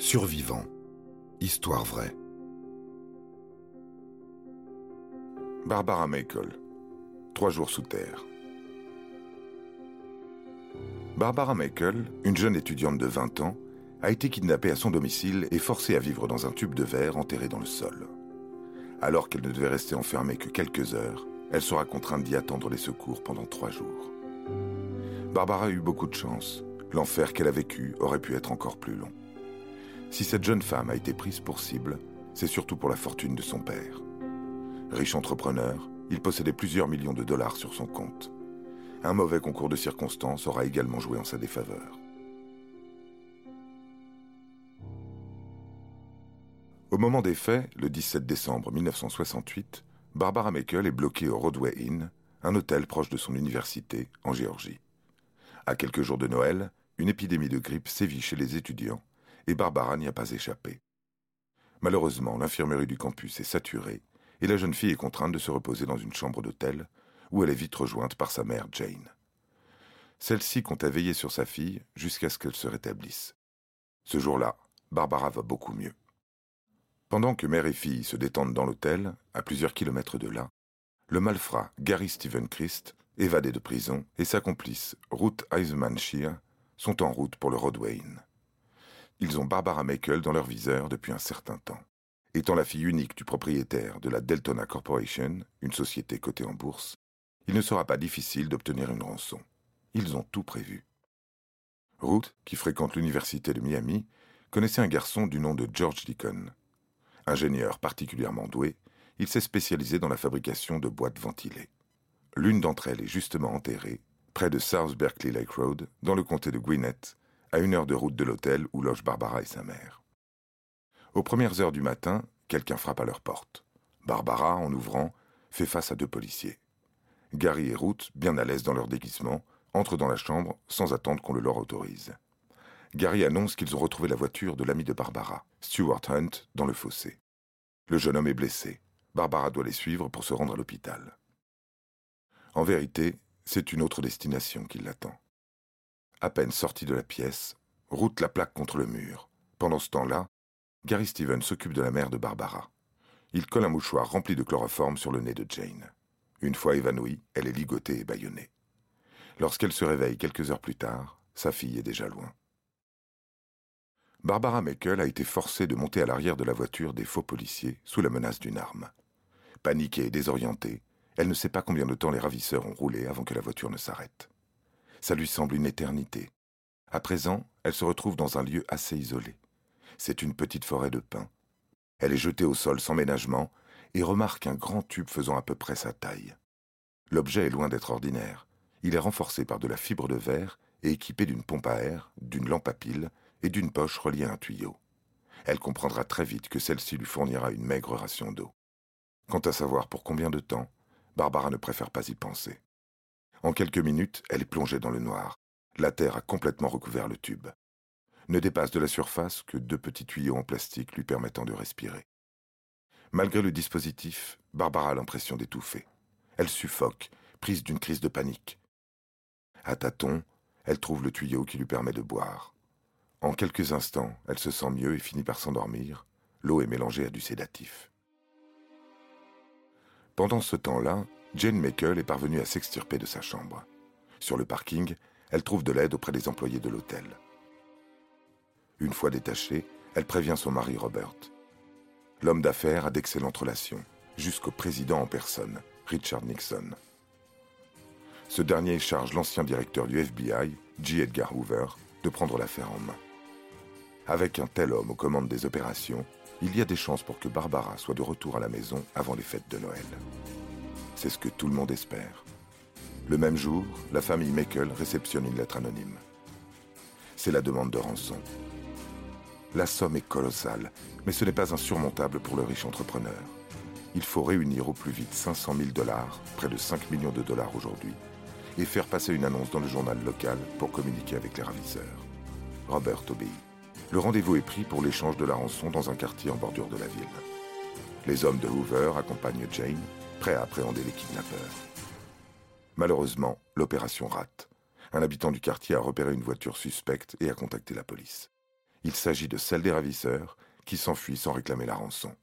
Survivant. Histoire vraie. Barbara Michael. Trois jours sous terre. Barbara Michael, une jeune étudiante de 20 ans, a été kidnappée à son domicile et forcée à vivre dans un tube de verre enterré dans le sol. Alors qu'elle ne devait rester enfermée que quelques heures, elle sera contrainte d'y attendre les secours pendant trois jours. Barbara a eu beaucoup de chance. L'enfer qu'elle a vécu aurait pu être encore plus long. Si cette jeune femme a été prise pour cible, c'est surtout pour la fortune de son père. Riche entrepreneur, il possédait plusieurs millions de dollars sur son compte. Un mauvais concours de circonstances aura également joué en sa défaveur. Au moment des faits, le 17 décembre 1968, Barbara Mekel est bloquée au Rodway Inn, un hôtel proche de son université, en Géorgie. À quelques jours de Noël, une épidémie de grippe sévit chez les étudiants et Barbara n'y a pas échappé. Malheureusement, l'infirmerie du campus est saturée et la jeune fille est contrainte de se reposer dans une chambre d'hôtel où elle est vite rejointe par sa mère Jane. Celle-ci compte à veiller sur sa fille jusqu'à ce qu'elle se rétablisse. Ce jour-là, Barbara va beaucoup mieux. Pendant que mère et fille se détendent dans l'hôtel, à plusieurs kilomètres de là, le malfrat Gary Stephen Christ, évadé de prison, et sa complice Ruth Eisman Shear sont en route pour le Rodway Inn. Ils ont Barbara Michael dans leur viseur depuis un certain temps. Étant la fille unique du propriétaire de la Deltona Corporation, une société cotée en bourse, il ne sera pas difficile d'obtenir une rançon. Ils ont tout prévu. Ruth, qui fréquente l'université de Miami, connaissait un garçon du nom de George Deacon. Ingénieur particulièrement doué, il s'est spécialisé dans la fabrication de boîtes ventilées. L'une d'entre elles est justement enterrée, près de South Berkeley Lake Road, dans le comté de Gwinnett, à une heure de route de l'hôtel où logent Barbara et sa mère. Aux premières heures du matin, quelqu'un frappe à leur porte. Barbara, en ouvrant, fait face à deux policiers. Gary et Ruth, bien à l'aise dans leur déguisement, entrent dans la chambre sans attendre qu'on le leur autorise. Gary annonce qu'ils ont retrouvé la voiture de l'ami de Barbara, Stuart Hunt, dans le fossé. Le jeune homme est blessé. Barbara doit les suivre pour se rendre à l'hôpital. En vérité, c'est une autre destination qui l'attend. À peine sorti de la pièce, route la plaque contre le mur. Pendant ce temps-là, Gary Stevens s'occupe de la mère de Barbara. Il colle un mouchoir rempli de chloroforme sur le nez de Jane. Une fois évanouie, elle est ligotée et bâillonnée. Lorsqu'elle se réveille quelques heures plus tard, sa fille est déjà loin. Barbara Meckel a été forcée de monter à l'arrière de la voiture des faux policiers sous la menace d'une arme. Paniquée et désorientée, elle ne sait pas combien de temps les ravisseurs ont roulé avant que la voiture ne s'arrête. Ça lui semble une éternité. À présent, elle se retrouve dans un lieu assez isolé. C'est une petite forêt de pins. Elle est jetée au sol sans ménagement et remarque un grand tube faisant à peu près sa taille. L'objet est loin d'être ordinaire. Il est renforcé par de la fibre de verre et équipé d'une pompe à air, d'une lampe à pile et d'une poche reliée à un tuyau. Elle comprendra très vite que celle-ci lui fournira une maigre ration d'eau. Quant à savoir pour combien de temps, Barbara ne préfère pas y penser. En quelques minutes, elle est plongée dans le noir. La terre a complètement recouvert le tube. Ne dépasse de la surface que deux petits tuyaux en plastique lui permettant de respirer. Malgré le dispositif, Barbara a l'impression d'étouffer. Elle suffoque, prise d'une crise de panique. À tâtons, elle trouve le tuyau qui lui permet de boire. En quelques instants, elle se sent mieux et finit par s'endormir. L'eau est mélangée à du sédatif. Pendant ce temps-là, Jane Meikle est parvenue à s'extirper de sa chambre. Sur le parking, elle trouve de l'aide auprès des employés de l'hôtel. Une fois détachée, elle prévient son mari Robert. L'homme d'affaires a d'excellentes relations, jusqu'au président en personne, Richard Nixon. Ce dernier charge l'ancien directeur du FBI, J. Edgar Hoover, de prendre l'affaire en main. Avec un tel homme aux commandes des opérations, il y a des chances pour que Barbara soit de retour à la maison avant les fêtes de Noël. C'est ce que tout le monde espère. Le même jour, la famille Mekel réceptionne une lettre anonyme. C'est la demande de rançon. La somme est colossale, mais ce n'est pas insurmontable pour le riche entrepreneur. Il faut réunir au plus vite 500 000 dollars, près de 5 millions de dollars aujourd'hui, et faire passer une annonce dans le journal local pour communiquer avec les ravisseurs. Robert obéit. Le rendez-vous est pris pour l'échange de la rançon dans un quartier en bordure de la ville. Les hommes de Hoover accompagnent Jane, prêt à appréhender les kidnappeurs. Malheureusement, l'opération rate. Un habitant du quartier a repéré une voiture suspecte et a contacté la police. Il s'agit de celle des ravisseurs qui s'enfuient sans réclamer la rançon.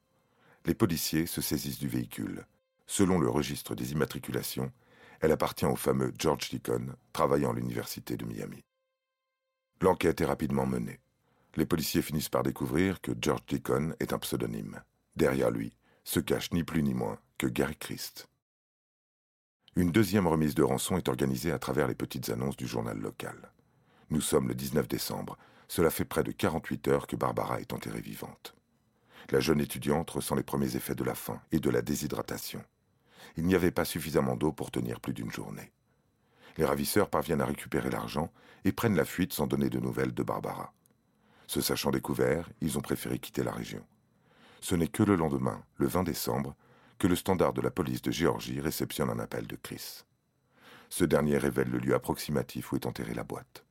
Les policiers se saisissent du véhicule. Selon le registre des immatriculations, elle appartient au fameux George Deacon, travaillant à l'université de Miami. L'enquête est rapidement menée. Les policiers finissent par découvrir que George Deacon est un pseudonyme. Derrière lui se cache ni plus ni moins que Gary Christ. Une deuxième remise de rançon est organisée à travers les petites annonces du journal local. Nous sommes le 19 décembre. Cela fait près de 48 heures que Barbara est enterrée vivante. La jeune étudiante ressent les premiers effets de la faim et de la déshydratation. Il n'y avait pas suffisamment d'eau pour tenir plus d'une journée. Les ravisseurs parviennent à récupérer l'argent et prennent la fuite sans donner de nouvelles de Barbara. Se sachant découverts, ils ont préféré quitter la région. Ce n'est que le lendemain, le 20 décembre, que le standard de la police de Géorgie réceptionne un appel de Chris. Ce dernier révèle le lieu approximatif où est enterrée la boîte.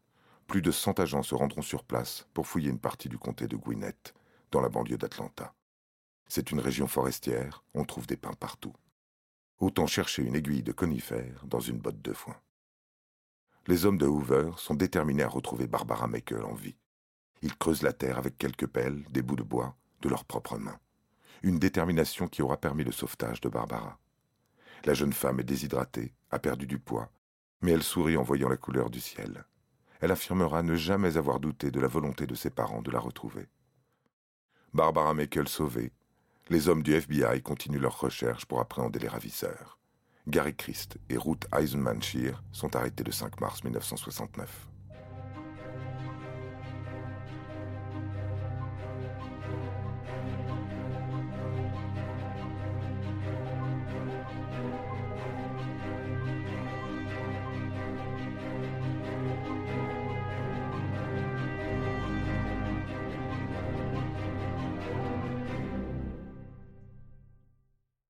Plus de 100 agents se rendront sur place pour fouiller une partie du comté de Gwinnett, dans la banlieue d'Atlanta. C'est une région forestière, on trouve des pins partout. Autant chercher une aiguille de conifère dans une botte de foin. Les hommes de Hoover sont déterminés à retrouver Barbara Michael en vie. Ils creusent la terre avec quelques pelles, des bouts de bois, de leurs propres mains. Une détermination qui aura permis le sauvetage de Barbara. La jeune femme est déshydratée, a perdu du poids, mais elle sourit en voyant la couleur du ciel. Elle affirmera ne jamais avoir douté de la volonté de ses parents de la retrouver. Barbara Michael sauvée, les hommes du FBI continuent leurs recherches pour appréhender les ravisseurs. Gary Christ et Ruth Eisenman Shear sont arrêtés le 5 mars 1969.